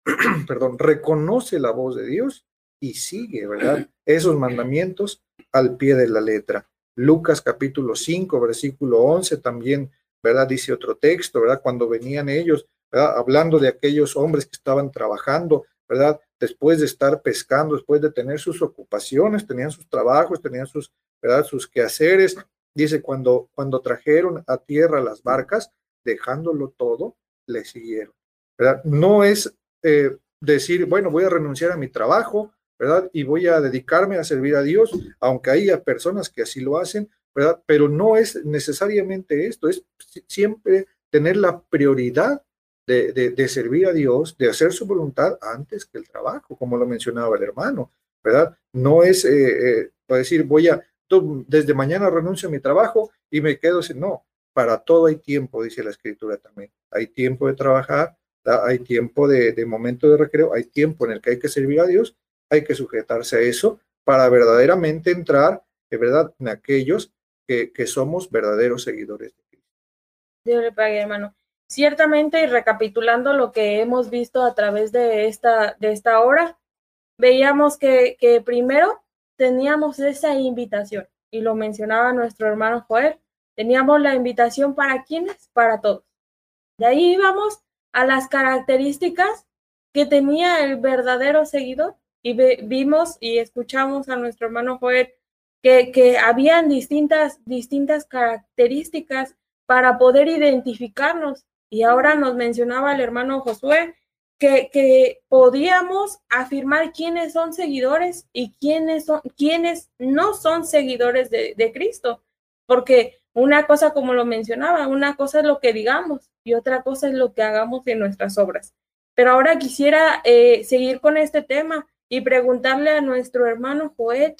perdón, reconoce la voz de Dios y sigue, ¿verdad? Esos mandamientos al pie de la letra. Lucas capítulo 5, versículo 11 también, ¿verdad? Dice otro texto, ¿verdad? Cuando venían ellos, ¿verdad? Hablando de aquellos hombres que estaban trabajando, ¿verdad? Después de estar pescando, después de tener sus ocupaciones, tenían sus trabajos, tenían sus, ¿verdad? Sus quehaceres. Dice, cuando, cuando trajeron a tierra las barcas, dejándolo todo, le siguieron. ¿verdad? No es eh, decir, bueno, voy a renunciar a mi trabajo, ¿verdad? Y voy a dedicarme a servir a Dios, aunque haya personas que así lo hacen, ¿verdad? Pero no es necesariamente esto, es siempre tener la prioridad de, de, servir a Dios, de hacer su voluntad antes que el trabajo, como lo mencionaba el hermano, ¿verdad? No es eh, eh para decir, voy a, desde mañana renuncio a mi trabajo y me quedo sin, no, para todo hay tiempo, dice la escritura también. Hay tiempo de trabajar, hay tiempo de, de momento de recreo, hay tiempo en el que hay que servir a Dios hay que sujetarse a eso para verdaderamente entrar, de verdad, en aquellos que, que somos verdaderos seguidores de Cristo. Dios le pague, hermano. Ciertamente, y recapitulando lo que hemos visto a través de esta, de esta hora, veíamos que, que primero teníamos esa invitación, y lo mencionaba nuestro hermano Joel, teníamos la invitación para quienes, para todos. De ahí íbamos a las características que tenía el verdadero seguidor y vimos y escuchamos a nuestro hermano Joel que, que habían distintas, distintas características para poder identificarnos. Y ahora nos mencionaba el hermano Josué que, que podíamos afirmar quiénes son seguidores y quiénes, son, quiénes no son seguidores de, de Cristo. Porque una cosa, como lo mencionaba, una cosa es lo que digamos y otra cosa es lo que hagamos en nuestras obras. Pero ahora quisiera eh, seguir con este tema y preguntarle a nuestro hermano Joel,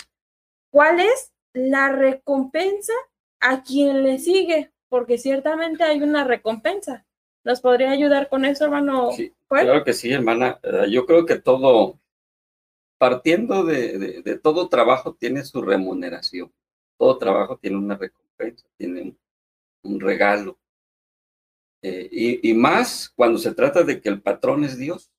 ¿cuál es la recompensa a quien le sigue? Porque ciertamente hay una recompensa. ¿Nos podría ayudar con eso, hermano sí, Claro que sí, hermana. Eh, yo creo que todo, partiendo de, de, todo trabajo, tiene su remuneración. Todo trabajo tiene una recompensa, tiene un, regalo. Eh, y, y más cuando se trata de que el patrón es Dios.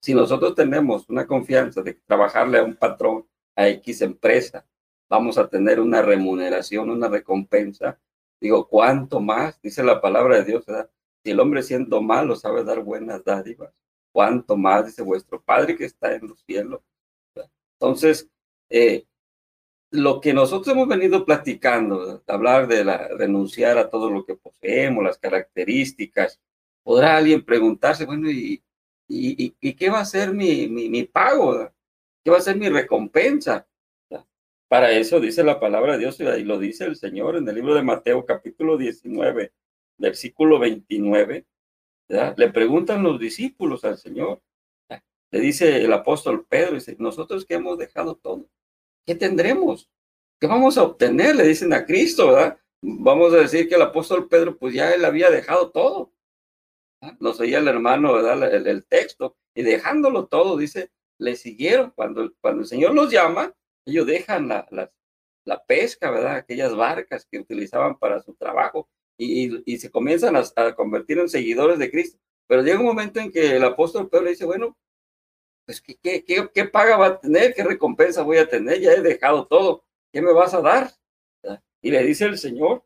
Si nosotros tenemos una confianza de trabajarle a un patrón, a X empresa, vamos a tener una remuneración, una recompensa. Digo, ¿cuánto más? Dice la palabra de Dios, ¿verdad? Si el hombre siendo malo sabe dar buenas dádivas, ¿cuánto más? Dice vuestro Padre que está en los cielos. Entonces, eh, lo que nosotros hemos venido platicando, hablar de la, renunciar a todo lo que poseemos, las características, podrá alguien preguntarse, bueno, ¿y, ¿Y, qué va a ser mi, pago? ¿Qué va a ser mi recompensa? Para eso dice la palabra de Dios y lo dice el Señor en el libro de Mateo capítulo 19, versículo 29. Le preguntan los discípulos al Señor. Le dice el apóstol Pedro, dice, nosotros que hemos dejado todo, ¿qué tendremos? ¿Qué vamos a obtener? Le dicen a Cristo. Vamos a decir que el apóstol Pedro, pues ya él había dejado todo nos oía el hermano, ¿verdad? El, texto, y dejándolo todo, dice, le siguieron. Cuando, cuando el Señor los llama, ellos dejan la, la, pesca, ¿verdad? Aquellas barcas que utilizaban para su trabajo y, y, se comienzan a, convertir en seguidores de Cristo. Pero llega un momento en que el apóstol Pedro dice, bueno, pues ¿qué, qué, qué, qué paga va a tener? ¿Qué recompensa voy a tener? Ya he dejado todo. ¿Qué me vas a dar? Y le dice el Señor,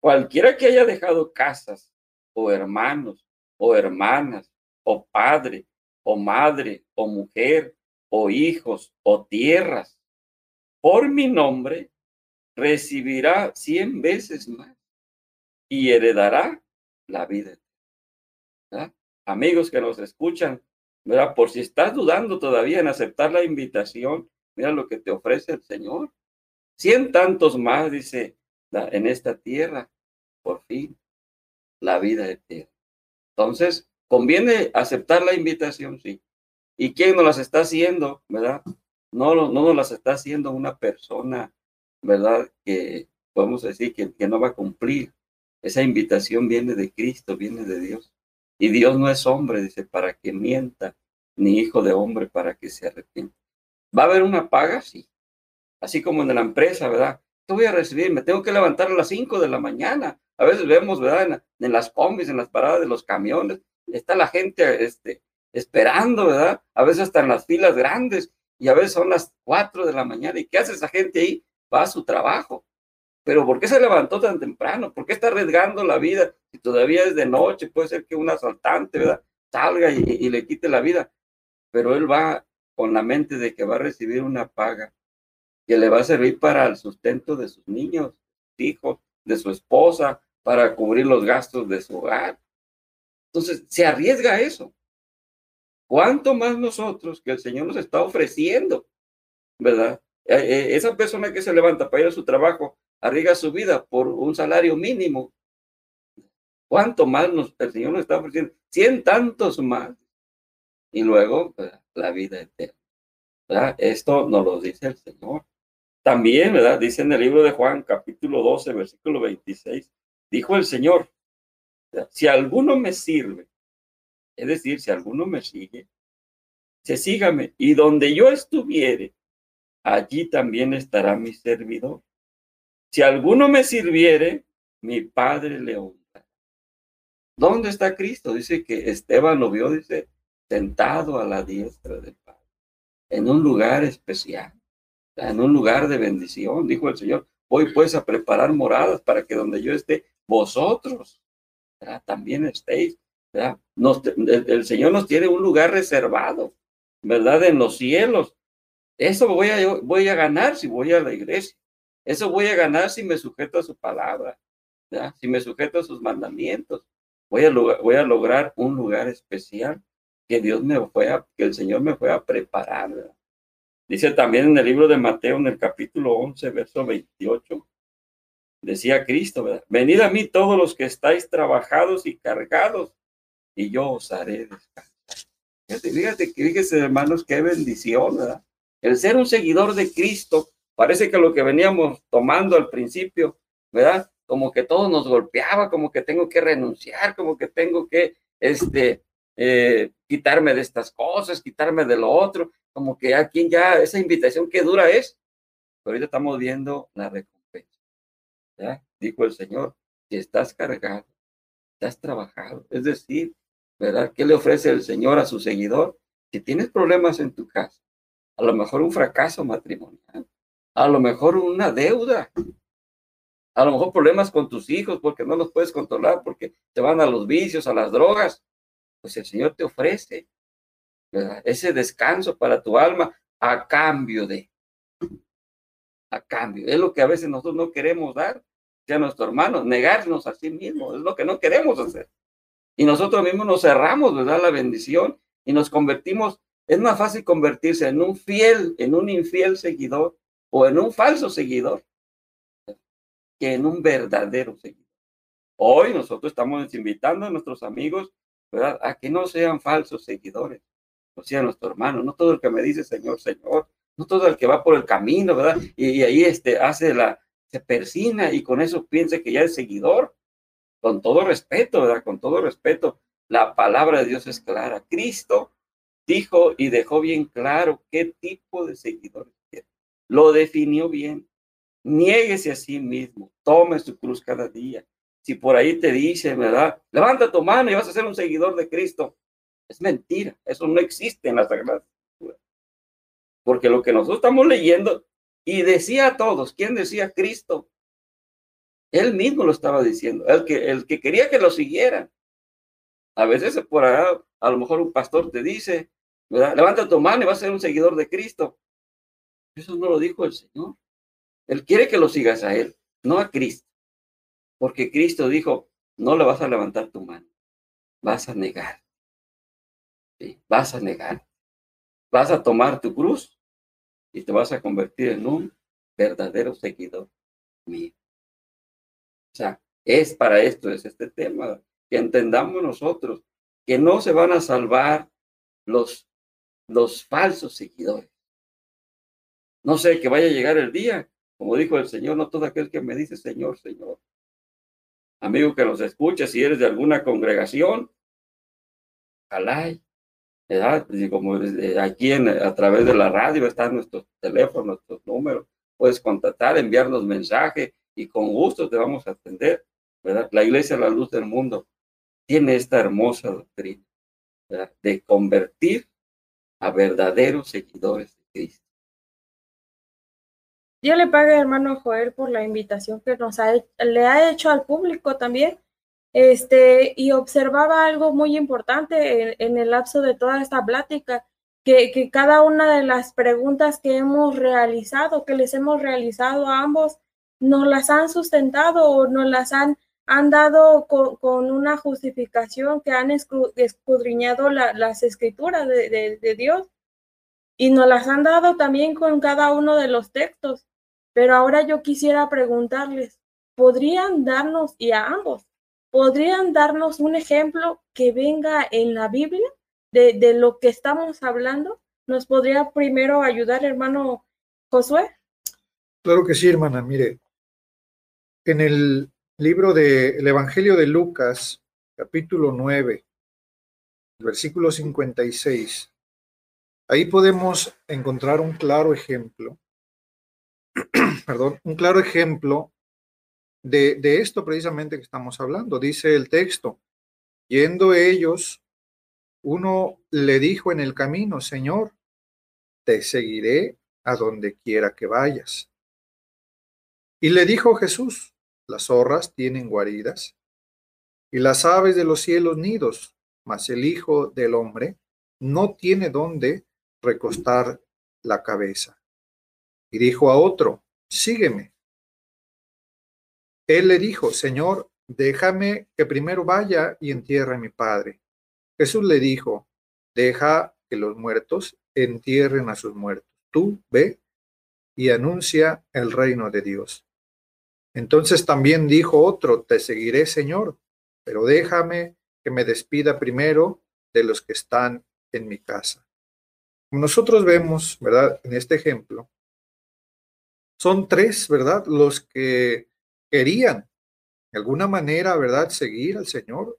cualquiera que haya dejado casas o hermanos o hermanas, o padre, o madre, o mujer, o hijos, o tierras, por mi nombre, recibirá cien veces más y heredará la vida. Amigos que nos escuchan, ¿verdad? por si estás dudando todavía en aceptar la invitación, mira lo que te ofrece el Señor. Cien tantos más, dice, en esta tierra, por fin, la vida eterna. Entonces, ¿conviene aceptar la invitación? Sí. ¿Y quién nos las está haciendo, verdad? No, no nos las está haciendo una persona, ¿verdad? Que podemos decir que, que no va a cumplir. Esa invitación viene de Cristo, viene de Dios. Y Dios no es hombre, dice, para que mienta, ni hijo de hombre para que se arrepienta. ¿Va a haber una paga? Sí. Así como en la empresa, ¿verdad? ¿Qué voy a recibir? Me tengo que levantar a las 5 de la mañana. A veces vemos, ¿verdad? En, las combis, en las paradas de los camiones, está la gente este, esperando, ¿verdad? A veces hasta en las filas grandes y a veces son las 4 de la mañana. ¿Y qué hace esa gente ahí? Va a su trabajo. Pero ¿por qué se levantó tan temprano? ¿Por qué está arriesgando la vida? Si todavía es de noche, puede ser que un asaltante, ¿verdad? Salga y le quite la vida. Pero él va con la mente de que va a recibir una paga que le va a servir para el sustento de sus niños, hijos, de su esposa, para cubrir los gastos de su hogar. Entonces, se arriesga eso. ¿Cuánto más nosotros que el Señor nos está ofreciendo? ¿Verdad? Eh, eh, esa persona que se levanta para ir a su trabajo arriesga su vida por un salario mínimo. ¿Cuánto más nos, el Señor nos está ofreciendo? Cien tantos más. Y luego, la vida eterna. Esto nos lo dice el Señor. También, ¿verdad? Dice en el libro de Juan, capítulo 12, versículo 26, dijo el Señor, si alguno me sirve, es decir, si alguno me sigue, se sígame, y donde yo estuviere, allí también estará mi servidor. Si alguno me sirviere, mi Padre le honra. ¿Dónde está Cristo? Dice que Esteban lo vio, dice, sentado a la diestra del Padre, en un lugar especial, en un lugar de bendición, dijo el Señor. Voy pues a preparar moradas para que donde yo esté, vosotros también estéis. el, Señor nos tiene un lugar reservado, ¿verdad? En los cielos. Eso voy a, voy a ganar si voy a la iglesia. Eso voy a ganar si me sujeto a su palabra, si me sujeto a sus mandamientos. Voy a, voy a lograr un lugar especial que Dios me fue que el Señor me fue a preparar. Dice también en el libro de Mateo, en el capítulo 11, verso 28, decía Cristo. Venid a mí todos los que estáis trabajados y cargados, y yo os haré descansar. Fíjate, fíjese, hermanos, qué bendición, ¿verdad? El ser un seguidor de Cristo, parece que lo que veníamos tomando al principio, ¿verdad? Como que todo nos golpeaba, como que tengo que renunciar, como que tengo que, este, eh, quitarme de estas cosas, quitarme de lo otro, como que aquí ya esa invitación que dura es, pero ahorita estamos viendo la recompensa. ¿ya? Dijo el Señor, si estás cargado, estás trabajado, es decir, ¿verdad? ¿Qué le ofrece el Señor a su seguidor? Si tienes problemas en tu casa, a lo mejor un fracaso matrimonial, a lo mejor una deuda, a lo mejor problemas con tus hijos porque no los puedes controlar, porque te van a los vicios, a las drogas, pues el Señor te ofrece ese descanso para tu alma a cambio de, a cambio. Es lo que a veces nosotros no queremos dar a nuestro hermano, negarnos a sí mismo, es lo que no queremos hacer. Y nosotros mismos nos cerramos, ¿verdad? La bendición y nos convertimos, es más fácil convertirse en un fiel, en un infiel seguidor o en un falso seguidor que en un verdadero seguidor. Hoy nosotros estamos invitando a nuestros amigos A que no sean falsos seguidores, o sea, nuestro hermano, no todo el que me dice Señor, Señor, no todo el que va por el camino, ¿verdad? Y, ahí este, hace la, se persina y con eso piensa que ya es seguidor. Con todo respeto, ¿verdad? Con todo respeto, la palabra de Dios es clara. Cristo dijo y dejó bien claro qué tipo de seguidores quiere. Lo definió bien. Niéguese a sí mismo, tome su cruz cada día, si por ahí te dicen, ¿verdad? Levanta tu mano y vas a ser un seguidor de Cristo. Es mentira, eso no existe en la Sagrada. Porque lo que nosotros estamos leyendo, y decía a todos, ¿quién decía Cristo? Él mismo lo estaba diciendo, el que, el que quería que lo siguieran. A veces por ahí, a lo mejor un pastor te dice, ¿verdad? Levanta tu mano y vas a ser un seguidor de Cristo. Eso no lo dijo el Señor. Él quiere que lo sigas a Él, no a Cristo. Porque Cristo dijo, no le vas a levantar tu mano, vas a negar. Vas a negar. Vas a tomar tu cruz y te vas a convertir en un verdadero seguidor mío. O sea, es para esto, es este tema, que entendamos nosotros que no se van a salvar los los falsos seguidores. No sé, que vaya a llegar el día, como dijo el Señor, no todo aquel que me dice Señor, Señor. Amigo que nos escucha, si eres de alguna congregación, ojalá, ¿verdad? como aquí en, a través de la radio están nuestros teléfonos, nuestros números, puedes contactar, enviarnos mensaje y con gusto te vamos a atender, ¿verdad? La iglesia, la luz del mundo, tiene esta hermosa doctrina. De convertir a verdaderos seguidores de Cristo. Yo le pague, hermano Joel, por la invitación que nos ha, le ha hecho al público también. Este, y observaba algo muy importante en, el lapso de toda esta plática, que, que, cada una de las preguntas que hemos realizado, que les hemos realizado a ambos, nos las han sustentado o nos las han, han dado con, una justificación que han escudriñado las escrituras de, de Dios y nos las han dado también con cada uno de los textos. Pero ahora yo quisiera preguntarles, ¿podrían darnos, y a ambos, podrían darnos un ejemplo que venga en la Biblia de, de lo que estamos hablando? ¿Nos podría primero ayudar, hermano Josué? Claro que sí, hermana. Mire, en el libro del Evangelio de Lucas, capítulo 9, versículo 56, ahí podemos encontrar un claro ejemplo perdón, un claro ejemplo de, de esto precisamente que estamos hablando. Dice el texto, yendo ellos, uno le dijo en el camino, Señor, te seguiré a donde quiera que vayas. Y le dijo Jesús, las zorras tienen guaridas y las aves de los cielos nidos, mas el Hijo del Hombre no tiene donde recostar la cabeza. Y dijo a otro, sígueme. Él le dijo, Señor, déjame que primero vaya y entierre a mi padre. Jesús le dijo, deja que los muertos entierren a sus muertos. Tú ve y anuncia el reino de Dios. Entonces también dijo otro, te seguiré, Señor, pero déjame que me despida primero de los que están en mi casa. Como nosotros vemos, ¿verdad? En este ejemplo, son tres, ¿verdad? Los que querían de alguna manera, ¿verdad? Seguir al Señor.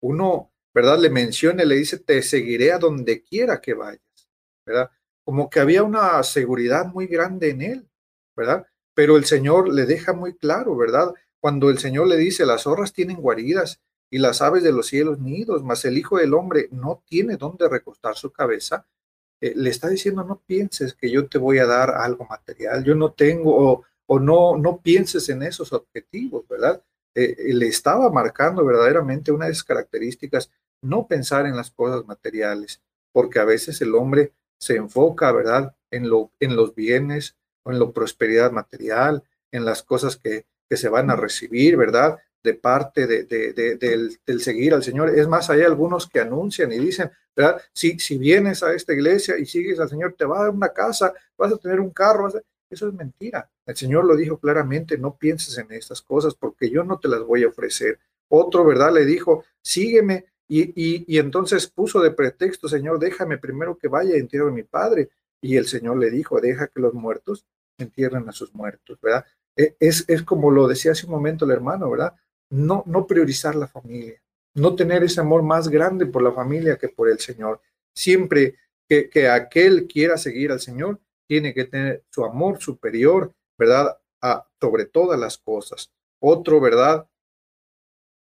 Uno, ¿verdad? Le menciona, le dice, te seguiré a donde quiera que vayas, ¿verdad? Como que había una seguridad muy grande en él, ¿verdad? Pero el Señor le deja muy claro, ¿verdad? Cuando el Señor le dice, las zorras tienen guaridas y las aves de los cielos nidos, mas el Hijo del Hombre no tiene dónde recostar su cabeza, eh, le está diciendo, no pienses que yo te voy a dar algo material, yo no tengo, o, no, no pienses en esos objetivos, ¿verdad? Eh, eh, le estaba marcando verdaderamente una de esas características, no pensar en las cosas materiales, porque a veces el hombre se enfoca, ¿verdad?, en, lo, en los bienes o en la prosperidad material, en las cosas que, que se van a recibir, ¿verdad? De parte de, del, seguir al Señor. Es más, hay algunos que anuncian y dicen, ¿verdad? Si, si vienes a esta iglesia y sigues al Señor, te va a dar una casa, vas a tener un carro. Eso es mentira. El Señor lo dijo claramente, no pienses en estas cosas porque yo no te las voy a ofrecer. Otro, ¿verdad? Le dijo, sígueme. Y, y, entonces puso de pretexto, Señor, déjame primero que vaya y entierre a mi padre. Y el Señor le dijo, deja que los muertos entierren a sus muertos, ¿verdad? E, es, es como lo decía hace un momento el hermano, ¿verdad? No, no priorizar la familia, no tener ese amor más grande por la familia que por el Señor. Siempre que, que aquel quiera seguir al Señor, tiene que tener su amor superior, ¿verdad? A, sobre todas las cosas. Otro, ¿verdad?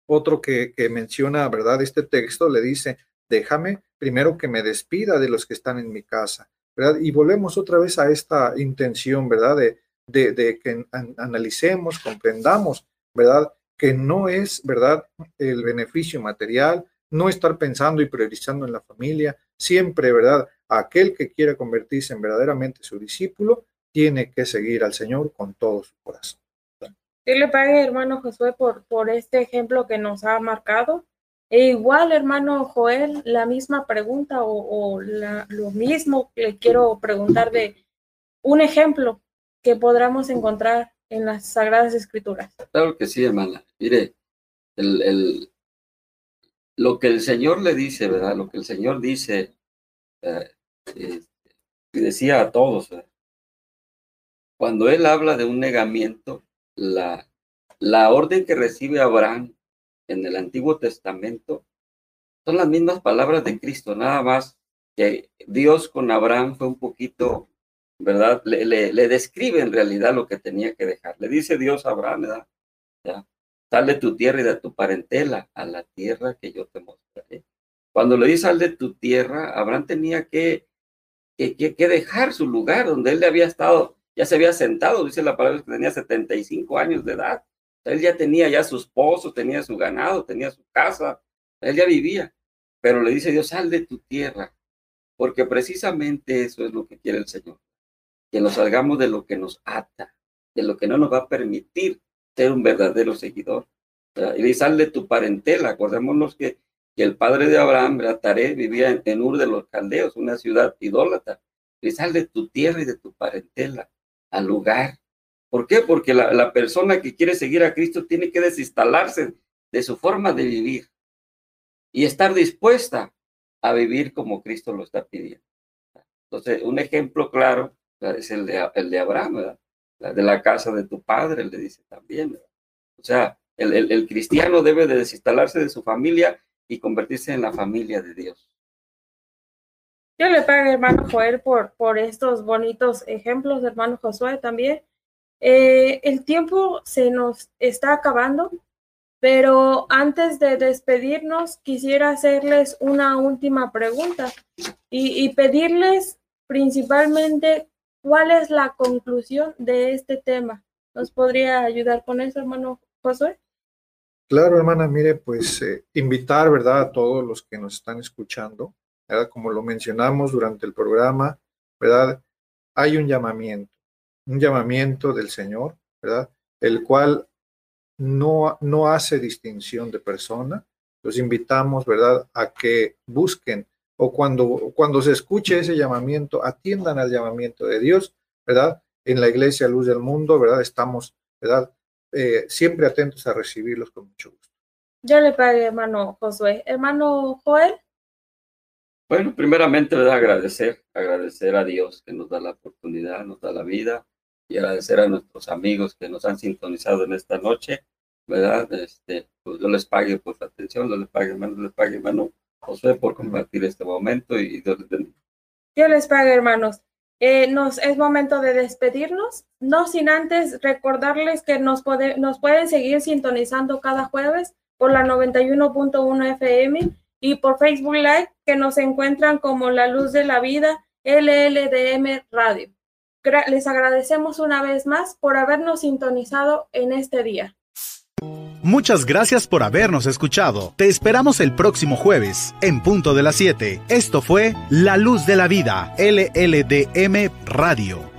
Otro que, que menciona, ¿verdad? Este texto le dice, déjame primero que me despida de los que están en mi casa, ¿verdad? Y volvemos otra vez a esta intención, ¿verdad? De, de, de que analicemos, comprendamos, ¿verdad? Que no es, ¿verdad?, el beneficio material, no estar pensando y priorizando en la familia, siempre, ¿verdad?, aquel que quiera convertirse en verdaderamente su discípulo, tiene que seguir al Señor con todo su corazón. Yo le pague, hermano Josué, por, por este ejemplo que nos ha marcado. E igual, hermano Joel, la misma pregunta o, lo mismo le quiero preguntar de un ejemplo que podamos encontrar en las Sagradas Escrituras. Claro que sí, hermana. Mire, el, el, lo que el Señor le dice, ¿verdad? Lo que el Señor dice, eh, y decía a todos, cuando él habla de un negamiento, la, la orden que recibe Abraham en el Antiguo Testamento son las mismas palabras de Cristo, nada más que Dios con Abraham fue un poquito, ¿verdad? Le, le, describe en realidad lo que tenía que dejar. Le dice Dios a Abraham, ¿verdad? Ya, sal de tu tierra y de tu parentela a la tierra que yo te mostraré. Cuando le dice sal de tu tierra, Abraham tenía que, que, que, dejar su lugar donde él había estado, ya se había sentado, dice la palabra que tenía 75 años de edad. Él ya tenía ya sus pozos, tenía su ganado, tenía su casa, él ya vivía. Pero le dice Dios, sal de tu tierra, porque precisamente eso es lo que quiere el Señor, que nos salgamos de lo que nos ata, de lo que no nos va a permitir ser un verdadero seguidor. Y de tu parentela. Acordémonos que, el padre de Abraham, Taré, vivía en, Ur de los Caldeos, una ciudad idólatra. Y sal de tu tierra y de tu parentela al lugar ¿Por qué? Porque la, persona que quiere seguir a Cristo tiene que desinstalarse de su forma de vivir y estar dispuesta a vivir como Cristo lo está pidiendo. Entonces, un ejemplo claro es el de, Abraham, de la casa de tu padre, le dice también. O sea, el, el, cristiano debe de desinstalarse de su familia y convertirse en la familia de Dios. Yo le pago, hermano Joel, por, por estos bonitos ejemplos, hermano Josué también. Eh, el tiempo se nos está acabando, pero antes de despedirnos, quisiera hacerles una última pregunta y, pedirles principalmente cuál es la conclusión de este tema. ¿Nos podría ayudar con eso, hermano Josué? Claro, hermana, mire, pues eh, invitar, ¿verdad?, a todos los que nos están escuchando, ¿verdad? Como lo mencionamos durante el programa, ¿verdad? Hay un llamamiento un llamamiento del Señor, ¿verdad? El cual no, no hace distinción de persona. Los invitamos, ¿verdad?, a que busquen o cuando, cuando se escuche ese llamamiento, atiendan al llamamiento de Dios, ¿verdad? En la iglesia Luz del Mundo, ¿verdad? Estamos, ¿verdad? Eh, siempre atentos a recibirlos con mucho gusto. Yo le pague, hermano Josué. Hermano Joel. Bueno, primeramente, ¿verdad? Agradecer, agradecer a Dios que nos da la oportunidad, nos da la vida, y agradecer a nuestros amigos que nos han sintonizado en esta noche, ¿verdad? Este, pues yo les pague por su atención, yo les pague, hermano, les pague, hermano José, por compartir este momento y Dios les bendiga. Dios les pague, hermanos. Eh, nos, es momento de despedirnos, no sin antes recordarles que nos, nos pueden seguir sintonizando cada jueves por la 91.1 FM y por Facebook Live, que nos encuentran como La Luz de la Vida, LLDM Radio les agradecemos una vez más por habernos sintonizado en este día. Muchas gracias por habernos escuchado. Te esperamos el próximo jueves, en punto de las 7. Esto fue La Luz de la Vida, LLDM Radio.